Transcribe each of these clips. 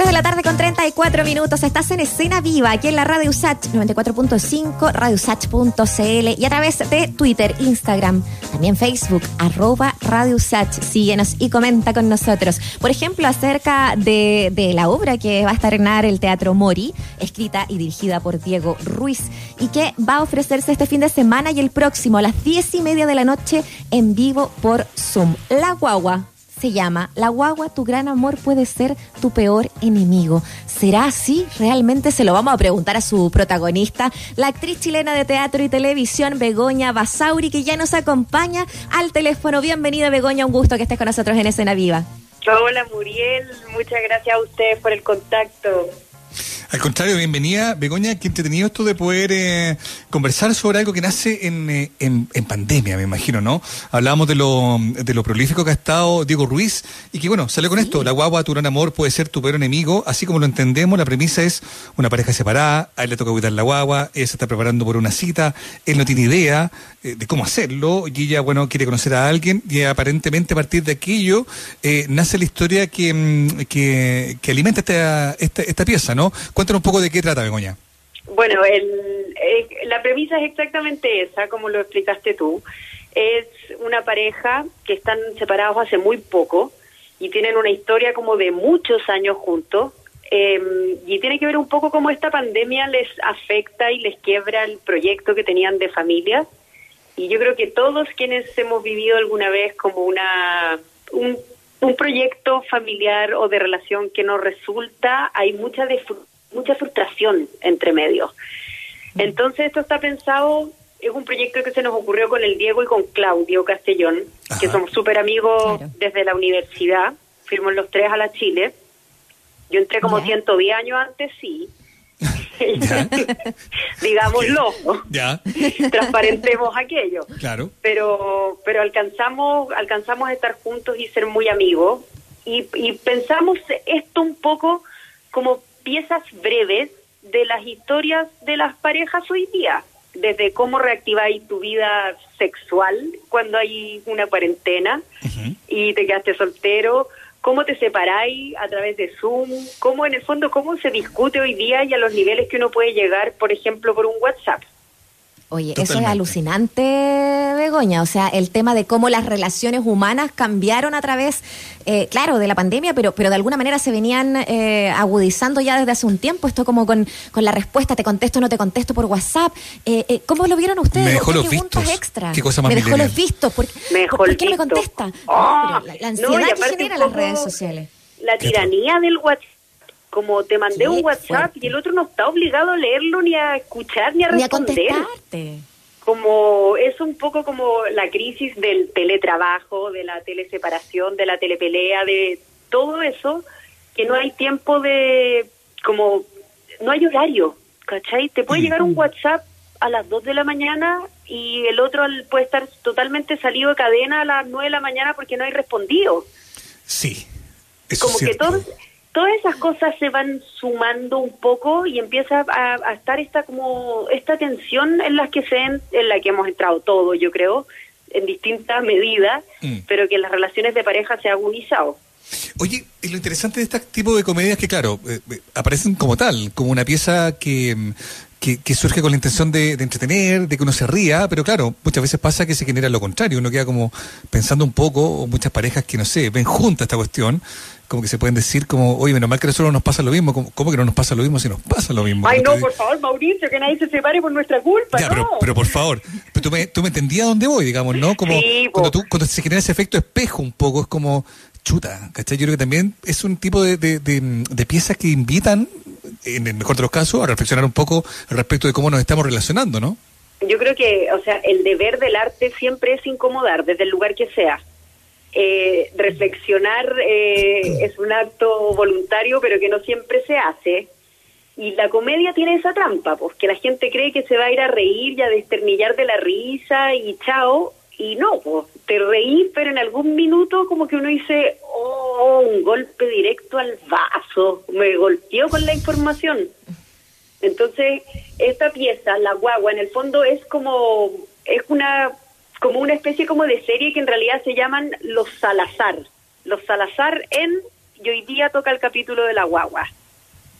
3 de la tarde con 34 minutos. Estás en escena viva aquí en la Radio Sach 94.5, radiosach.cl y a través de Twitter, Instagram, también Facebook, arroba Radio Sach. Síguenos y comenta con nosotros. Por ejemplo, acerca de, de la obra que va a estrenar el Teatro Mori, escrita y dirigida por Diego Ruiz, y que va a ofrecerse este fin de semana y el próximo a las 10 y media de la noche en vivo por Zoom. La guagua se llama La guagua, tu gran amor puede ser tu peor enemigo. ¿Será así? Realmente se lo vamos a preguntar a su protagonista, la actriz chilena de teatro y televisión, Begoña Basauri, que ya nos acompaña al teléfono. Bienvenida, Begoña, un gusto que estés con nosotros en Escena Viva. Hola, Muriel, muchas gracias a ustedes por el contacto. Al contrario, bienvenida, Begoña, qué entretenido esto de poder eh, conversar sobre algo que nace eh, en, en, pandemia, me imagino, ¿no? Hablábamos de lo, de lo prolífico que ha estado Diego Ruiz y que, bueno, salió con esto, la guagua, tu gran amor, puede ser tu peor enemigo, así como lo entendemos, la premisa es una pareja separada, a él le toca cuidar la guagua, ella se está preparando por una cita, él no tiene idea eh, de cómo hacerlo y ella, bueno, quiere conocer a alguien y aparentemente a partir de aquello nace la historia que, mm, que, que alimenta esta, esta, esta pieza, ¿no? Cuéntanos un poco de qué trata, Begoña. Bueno, el, la premisa es exactamente esa, como lo explicaste tú. Es una pareja que están separados hace muy poco y tienen una historia como de muchos años juntos. Eh, y tiene que ver un poco cómo esta pandemia les afecta y les quiebra el proyecto que tenían de familia. Y yo creo que todos quienes hemos vivido alguna vez como una un, un proyecto familiar o de relación que no resulta, hay mucha mucha frustración entre medios. Mm. Entonces esto está pensado, es un proyecto que se nos ocurrió con el Diego y con Claudio Castellón, que somos súper amigos desde la universidad, fuimos los tres a la Chile. Yo entré como 110 años antes, sí. Digámoslo, ya. transparentemos aquello. Claro. Pero, pero alcanzamos, alcanzamos a estar juntos y ser muy amigos. Y, y pensamos esto un poco como piezas breves de las historias de las parejas hoy día, desde cómo reactiváis tu vida sexual cuando hay una cuarentena y te quedaste soltero, cómo te separáis a través de Zoom, cómo en el fondo cómo se discute hoy día y a los niveles que uno puede llegar, por ejemplo, por un WhatsApp. Oye, eso es alucinante, Begoña. O sea, el tema de cómo las relaciones humanas cambiaron a través, eh, claro, de la pandemia, pero, pero de alguna manera se venían eh, agudizando ya desde hace un tiempo. Esto como con, con la respuesta, te contesto o no te contesto por WhatsApp. Eh, ¿Cómo lo vieron ustedes? Me dejó los vistos. Extra? ¿Qué cosa más me dejó los vistos. ¿Por, ¿por, qué no me contesta? Ah, la, ansiedad que genera las redes sociales. La tiranía del WhatsApp como te mandé un WhatsApp y el otro no está obligado a leerlo ni a escuchar ni a responder. Ni como es un poco como la crisis del teletrabajo, de la teleseparación, de la telepelea, de todo eso, que no hay tiempo de, como, no hay horario, ¿cachai? Te puede llegar un WhatsApp a las 2 de la mañana y el otro puede estar totalmente salido de cadena a las 9 de la mañana porque no hay respondido. Sí. Eso como que todo todas esas cosas se van sumando un poco y empieza a, estar esta como esta tensión en las que se en, la que hemos entrado todos yo creo en distintas medidas mm. pero que las relaciones de pareja se ha agudizado Oye, y lo interesante de este tipo de comedias que, claro, eh, eh, aparecen como tal, como una pieza que, mm, que, surge con la intención de, entretener, de que uno se ría, pero claro, muchas veces pasa que se genera lo contrario, uno queda como pensando un poco, o muchas parejas que no sé, ven juntas esta cuestión, como que se pueden decir como, oye, menos mal que a nosotros nos pasa lo mismo, ¿cómo, que no nos pasa lo mismo si nos pasa lo mismo? Ay, no, por favor, Mauricio, que nadie se separe por nuestra culpa, ya, pero, pero por favor, pero tú me, tú me entendías a dónde voy, digamos, ¿no? Como cuando, tú, cuando se genera ese efecto espejo un poco, es como, chuta, ¿cachai? Yo creo que también es un tipo de, de, de piezas que invitan en el mejor de los casos, a reflexionar un poco respecto de cómo nos estamos relacionando, ¿no? Yo creo que, o sea, el deber del arte siempre es incomodar, desde el lugar que sea. Eh, reflexionar eh, es un acto voluntario, pero que no siempre se hace. Y la comedia tiene esa trampa, pues que la gente cree que se va a ir a reír y a desternillar de la risa y chao, y no, pues te reí, pero en algún minuto como que uno dice, oh, un golpe directo al vaso, me golpeó con la información. Entonces, esta pieza, La Guagua, en el fondo es como, es una, como una especie como de serie que en realidad se llaman Los Salazar. Los Salazar en y hoy día toca el capítulo de la guagua.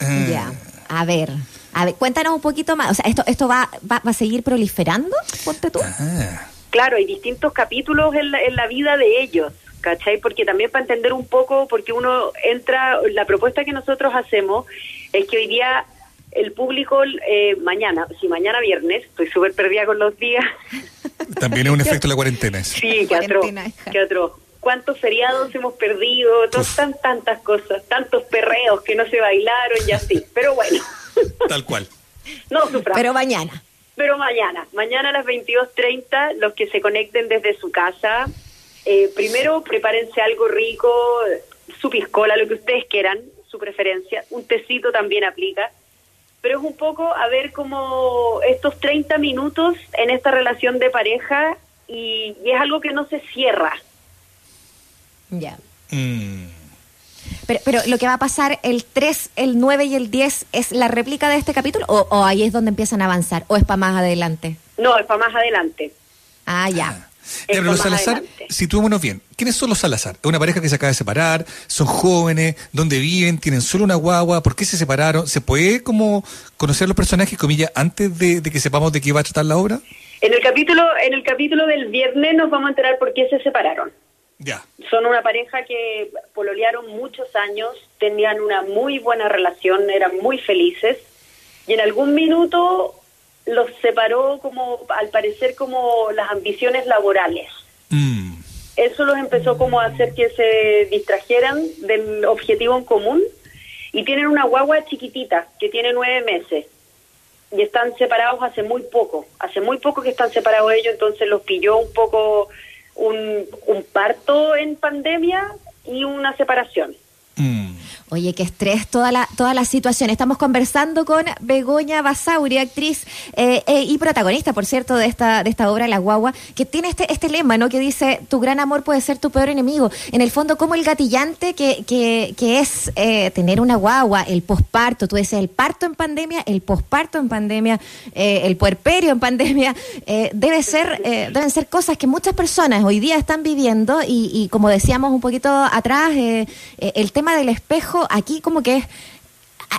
Ah. Ya. A ver, a ver, cuéntanos un poquito más. O sea, ¿esto, esto va, va, va a seguir proliferando? Ponte tú. Ah. Claro, hay distintos capítulos en la, en la vida de ellos, ¿cachai? Porque también para entender un poco, porque uno entra, la propuesta que nosotros hacemos es que hoy día el público, eh, mañana, si mañana viernes, estoy súper perdida con los días, También es un efecto de la cuarentena. sí, que atroz. ¿Cuántos feriados hemos perdido? Tan, tantas cosas, tantos perreos que no se bailaron y así. Pero bueno, Tal cual. no suframos. Pero mañana. Pero mañana, mañana a las 22.30, los que se conecten desde su casa, eh, primero prepárense algo rico, su piscola, lo que ustedes quieran, su preferencia, un tecito también aplica, pero es un poco a ver cómo estos 30 minutos en esta relación de pareja y, y es algo que no se cierra. Ya. Mm. Pero, pero lo que va a pasar el 3, el 9 y el 10 es la réplica de este capítulo o, o ahí es donde empiezan a avanzar o es para más adelante. No, es para más adelante. Ah, ya. Ah. Ya, pero los Esto más Salazar, adelante. situémonos bien. ¿Quiénes son los Salazar? ¿Es una pareja que se acaba de separar? ¿Son jóvenes? ¿Dónde viven? ¿Tienen solo una guagua? ¿Por qué se separaron? ¿Se puede como conocer los personajes, comillas, antes de, de que sepamos de qué va a tratar la obra? En el capítulo, en el capítulo del viernes nos vamos a enterar por qué se separaron. Ya. Son una pareja que pololearon muchos años, tenían una muy buena relación, eran muy felices y en algún minuto los separó como, al parecer, como las ambiciones laborales. Mm. Eso los empezó como a hacer que se distrajeran del objetivo en común y tienen una guagua chiquitita que tiene nueve meses y están separados hace muy poco, hace muy poco que están separados ellos, entonces los pilló un poco un, un parto en pandemia y una separación. Mm. Oye, qué estrés toda la, toda la situación. Estamos conversando con Begoña Basauri, actriz eh, eh, y protagonista, por cierto, de esta, de esta obra La Guagua, que tiene este, este lema, ¿no? Que dice, tu gran amor puede ser tu peor enemigo. En el fondo, como el gatillante que, que, que es eh, tener una guagua, el posparto, tú dices, el parto en pandemia, el posparto en pandemia, eh, el puerperio en pandemia, debe ser, deben ser cosas que muchas personas hoy día están viviendo y, y como decíamos un poquito atrás, el tema del espejo, aquí como que es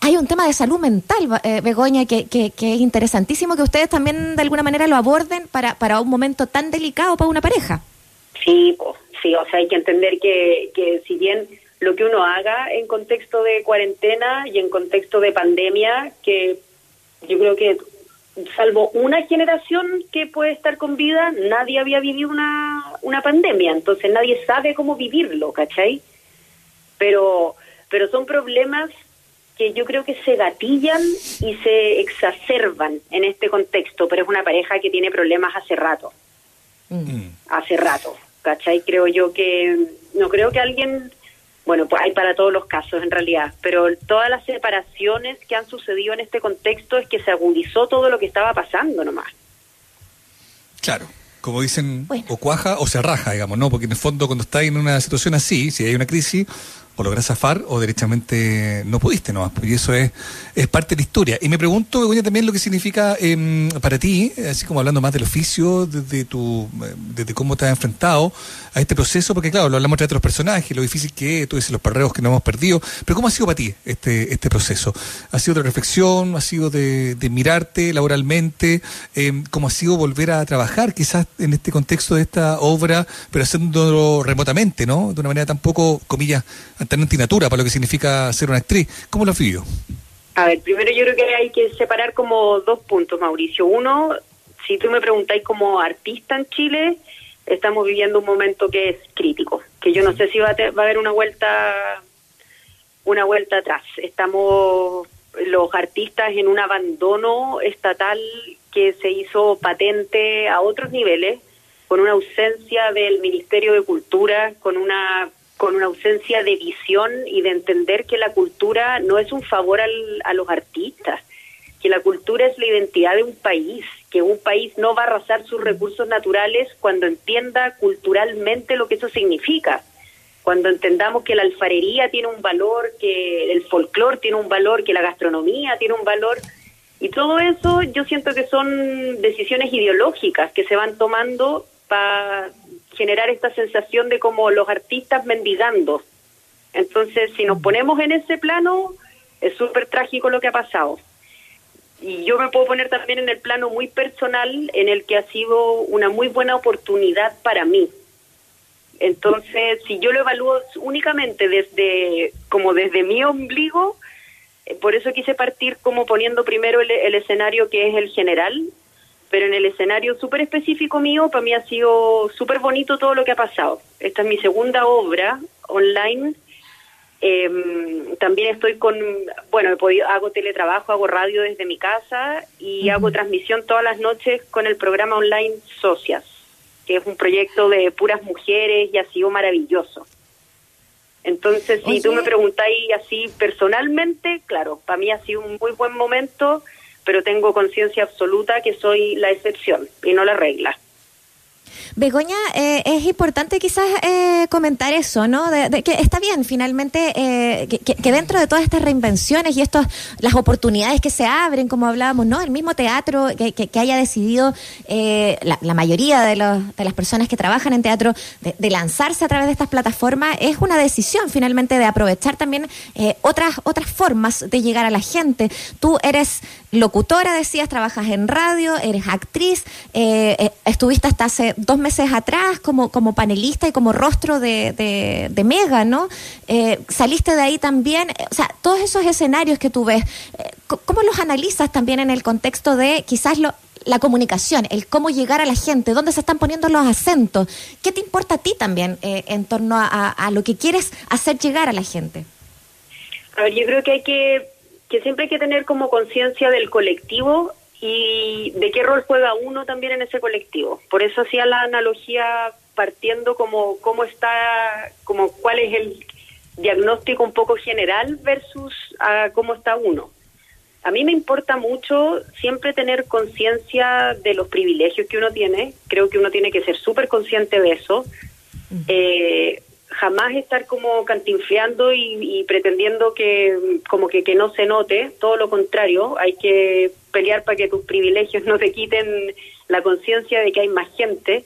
hay un tema de salud mental, eh, Begoña, que, que, que es interesantísimo que ustedes también de alguna manera lo aborden para, para un momento tan delicado para una pareja. Sí, po, sí, o sea, hay que entender que, que si bien lo que uno haga en contexto de cuarentena y en contexto de pandemia, que yo creo que salvo una generación que puede estar con vida, nadie había vivido una, una pandemia, entonces nadie sabe cómo vivirlo, ¿cachai? Pero, pero son problemas que yo creo que se gatillan y se exacerban en este contexto, pero es una pareja que tiene problemas hace rato Mm. hace rato, ¿cachai? Creo yo que, no creo que alguien, bueno, pues hay para todos los casos en realidad, pero todas las separaciones que han sucedido en este contexto es que se agudizó todo lo que estaba pasando nomás. Claro. Como dicen, Bueno. o cuaja o se raja, digamos, ¿no? Porque en el fondo cuando estás en una situación así, si hay una crisis, o logras zafar o derechamente no pudiste nomás, pues, y eso es, es parte de la historia. Y me pregunto, Begoña, también lo que significa em, para ti, así como hablando más del oficio, desde tu, eh, desde cómo te has enfrentado a este proceso, porque claro, lo hablamos a través de los personajes, lo difícil que es, tú dices los parreos que no hemos perdido, pero ¿cómo ha sido para ti este, este proceso? ¿Ha sido de reflexión? ¿Ha sido de, de mirarte laboralmente? Em, ¿Cómo ha sido volver a trabajar quizás en este contexto de esta obra, pero haciéndolo remotamente, ¿no? De una manera tan poco, comillas, tan antinatura para lo que significa ser una actriz. ¿Cómo lo has vivido? A ver, primero yo creo que hay que separar como dos puntos, Mauricio. Uno, si tú me preguntáis como artista en Chile, estamos viviendo un momento que es crítico, que yo no sé si va a, va a haber una vuelta una vuelta atrás. Estamos los artistas en un abandono estatal que se hizo patente a otros niveles, con una ausencia del Ministerio de Cultura, con una con una ausencia de visión y de entender que la cultura no es un favor al- a los artistas, que la cultura es la identidad de un país, que un país no va a arrasar sus recursos naturales cuando entienda culturalmente lo que eso significa. Cuando entendamos que la alfarería tiene un valor, que el folclore tiene un valor, que la gastronomía tiene un valor, y todo eso yo siento que son decisiones ideológicas que se van tomando para generar esta sensación de como los artistas mendigando Entonces, si nos ponemos en ese plano, es súper trágico lo que ha pasado. Y yo me puedo poner también en el plano muy personal, en el que ha sido una muy buena oportunidad para mí. Entonces, si yo lo evalúo únicamente desde, como desde mi ombligo, eh, por eso quise partir como poniendo primero el, el escenario que es el general, pero en el escenario súper específico mío, para mí ha sido súper bonito todo lo que ha pasado. Esta es mi segunda obra online eh, también estoy con, bueno, he podido, hago teletrabajo, hago radio desde mi casa y hago transmisión todas las noches con el programa online Socias, que es un proyecto de puras mujeres y ha sido maravilloso. Entonces, si tú me preguntáis así personalmente, claro, para mí ha sido un muy buen momento, pero tengo conciencia absoluta que soy la excepción y no la regla. Begoña, eh, es importante quizás eh, comentar eso, ¿no? Que está bien, finalmente, eh, que, dentro de todas estas reinvenciones y estos, las oportunidades que se abren, como hablábamos, ¿no? El mismo teatro que, haya decidido la, mayoría de las personas que trabajan en teatro de, lanzarse a través de estas plataformas es una decisión finalmente de aprovechar también otras, otras formas de llegar a la gente. Tú eres locutora, decías, trabajas en radio, eres actriz, estuviste hasta hace dos meses atrás como, como panelista y como rostro de, de, Mega, ¿no? Eh, saliste de ahí también, o sea, todos esos escenarios que tú ves, eh, ¿cómo los analizas también en el contexto de quizás lo, la comunicación, el cómo llegar a la gente, dónde se están poniendo los acentos? ¿Qué te importa a ti también eh, en torno a, a, lo que quieres hacer llegar a la gente? A ver, yo creo que hay que, que siempre hay que tener como conciencia del colectivo y de qué rol juega uno también en ese colectivo. Por eso hacía la analogía partiendo como cómo está, como cuál es el diagnóstico un poco general versus a cómo está uno. A mí me importa mucho siempre tener conciencia de los privilegios que uno tiene. Creo que uno tiene que ser súper consciente de eso. Eh, jamás estar como cantinfleando y, pretendiendo que como que, que no se note, todo lo contrario, hay que pelear para que tus privilegios no te quiten la conciencia de que hay más gente,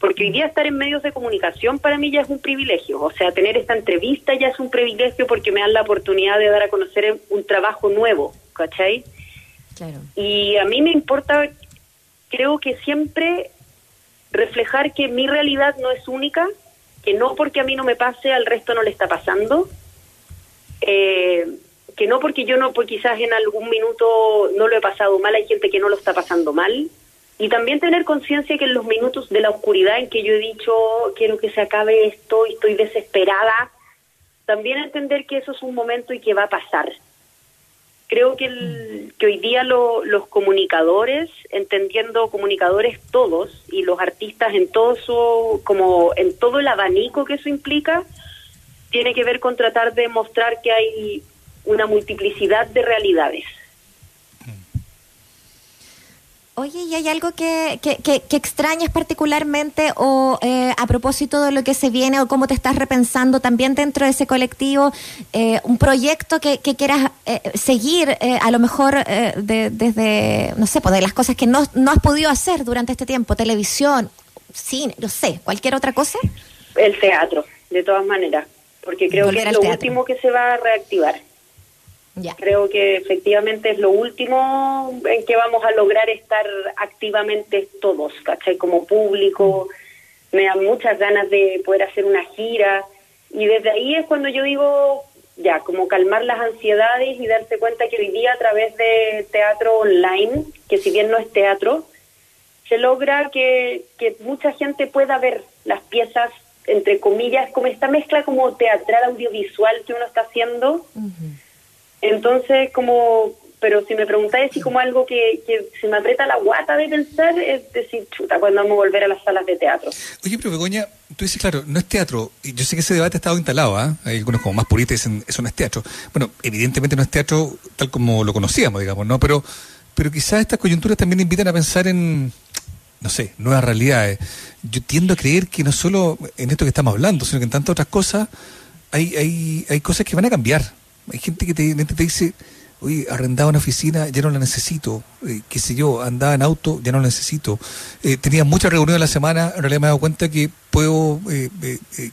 porque hoy día estar en medios de comunicación para mí ya es un privilegio, o sea, tener esta entrevista ya es un privilegio porque me dan la oportunidad de dar a conocer un trabajo nuevo, ¿cachai? Claro. Y a mí me importa, creo que siempre reflejar que mi realidad no es única, que no porque a mí no me pase, al resto no le está pasando. Eh, que no porque yo no, pues quizás en algún minuto no lo he pasado mal, hay gente que no lo está pasando mal. Y también tener conciencia que en los minutos de la oscuridad en que yo he dicho, quiero que se acabe esto y estoy desesperada, también entender que eso es un momento y que va a pasar. Creo que, el, que hoy día los comunicadores, entendiendo comunicadores todos y los artistas en todo su, como en todo el abanico que eso implica, tiene que ver con tratar de mostrar que hay una multiplicidad de realidades. Oye, ¿y hay algo que, que, que, extrañas particularmente o eh, a propósito de lo que se viene o cómo te estás repensando también dentro de ese colectivo? Eh, un proyecto que, quieras eh, seguir a lo mejor desde, no sé, pues de las cosas que no, no has podido hacer durante este tiempo, televisión, cine, no sé, cualquier otra cosa? El teatro, de todas maneras, porque creo que es lo último que se va a reactivar. Creo que efectivamente es lo último en que vamos a lograr estar activamente todos, ¿cachai? Como público, me dan muchas ganas de poder hacer una gira. Y desde ahí es cuando yo digo, ya, como calmar las ansiedades y darse cuenta que hoy día a través de teatro online, que si bien no es teatro, se logra que, que mucha gente pueda ver las piezas, entre comillas, como esta mezcla como teatral audiovisual que uno está haciendo. Entonces, como, pero si me preguntáis si como algo que, que se me aprieta la guata de pensar, es decir, chuta, cuando vamos a volver a las salas de teatro. Oye, pero Begoña, tú dices, claro, no es teatro, yo sé que ese debate ha estado instalado, ¿ah? hay algunos como más puristas dicen, eso no es teatro. Bueno, evidentemente no es teatro tal como lo conocíamos, digamos, ¿no? Pero, pero quizás estas coyunturas también invitan a pensar en, no sé, nuevas realidades. Yo tiendo a creer que no solo en esto que estamos hablando, sino que en tantas otras cosas hay, hay, hay cosas que van a cambiar hay gente que te, te dice, Oye, arrendaba una oficina, ya no la necesito. Eh, qué sé yo, andaba en auto, ya no la necesito. Eh, tenía muchas reuniones a la semana, en realidad me he dado cuenta que puedo, eh,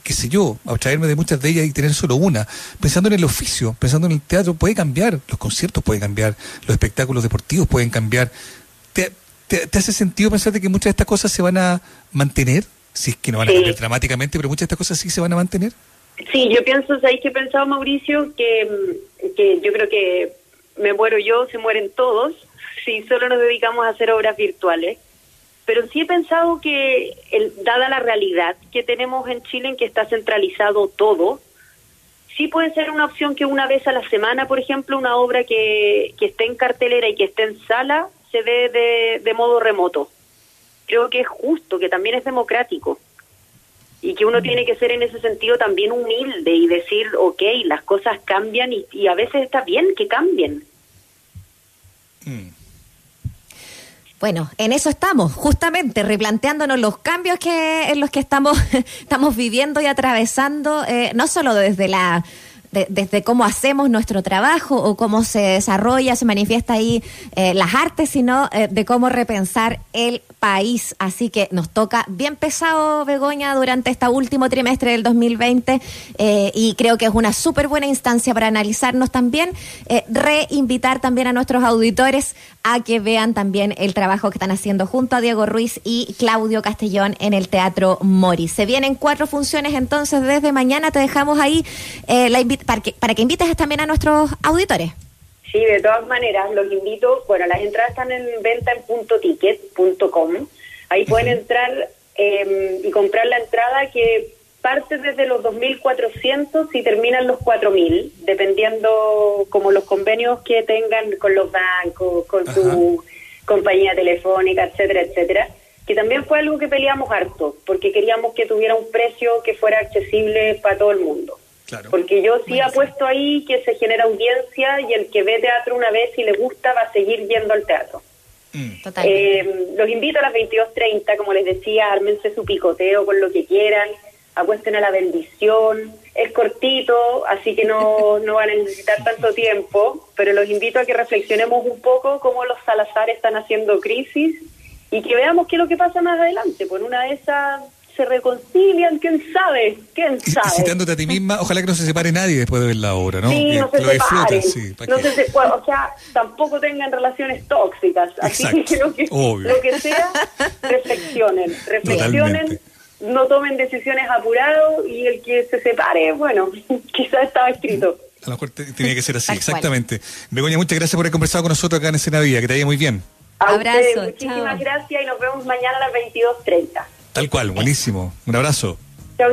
qué sé yo, abstraerme de muchas de ellas y tener solo una. Pensando en el oficio, pensando en el teatro, puede cambiar, los conciertos pueden cambiar, los espectáculos deportivos pueden cambiar. ¿Te, hace sentido pensar que muchas de estas cosas se van a mantener? Si es que no van a cambiar dramáticamente, pero muchas de estas cosas sí se van a mantener. Sí, yo pienso, ¿sabéis que he pensado, Mauricio? Que, que yo creo que me muero yo, se mueren todos, si solo nos dedicamos a hacer obras virtuales. Pero sí he pensado que, el, dada la realidad que tenemos en Chile, en que está centralizado todo, sí puede ser una opción que una vez a la semana, por ejemplo, una obra que, que esté en cartelera y que esté en sala, se ve de, de modo remoto. Creo que es justo, que también es democrático y que uno tiene que ser en ese sentido también humilde y decir, ok, las cosas cambian y, a veces está bien que cambien. Mm. Bueno, en eso estamos, justamente replanteándonos los cambios que en los que estamos estamos viviendo y atravesando, eh, no solo desde la desde cómo hacemos nuestro trabajo o cómo se desarrolla, se manifiesta ahí eh, las artes, sino eh, de cómo repensar el país. Así que nos toca bien pesado, Begoña, durante este último trimestre del 2020 eh, y creo que es una súper buena instancia para analizarnos también, reinvitar también a nuestros auditores a que vean también el trabajo que están haciendo junto a Diego Ruiz y Claudio Castellón en el Teatro Mori. Se vienen cuatro funciones entonces desde mañana, te dejamos ahí la invitación para que, para que invites también a nuestros auditores. Sí, de todas maneras, los invito. Bueno, las entradas están en venta en puntoticket.com. Ahí pueden entrar em, y comprar la entrada que parte desde los 2.400 y terminan los 4.000, dependiendo como los convenios que tengan con los bancos, con su compañía telefónica, etcétera, etcétera. Que también fue algo que peleamos harto, porque queríamos que tuviera un precio que fuera accesible para todo el mundo. Porque yo sí apuesto ahí que se genera audiencia y el que ve teatro una vez y le gusta va a seguir yendo al teatro. Mm. Eh, los invito a las 22.30, como les decía, ármense su picoteo con lo que quieran, apuesten a la bendición. Es cortito, así que no, no van a necesitar tanto tiempo, pero los invito a que reflexionemos un poco cómo los Salazar están haciendo crisis y que veamos qué es lo que pasa más adelante. Por una de esas se reconcilian, quién sabe, quién sabe. Y citándote a ti misma, ojalá que no se separe nadie después de ver la obra, ¿no? Sí, no se separen. no se o sea, tampoco tengan relaciones tóxicas. Así que lo que, lo que sea, reflexionen, reflexionen. No tomen decisiones apurado y el que se separe, bueno, quizás estaba escrito. A lo mejor tenía que ser así, exactamente. Begoña, muchas gracias por haber conversado con nosotros acá en Escena Vida, que te vaya muy bien. Abrazo, muchísimas gracias y nos vemos mañana a las 22.30. Tal cual, buenísimo. Un abrazo.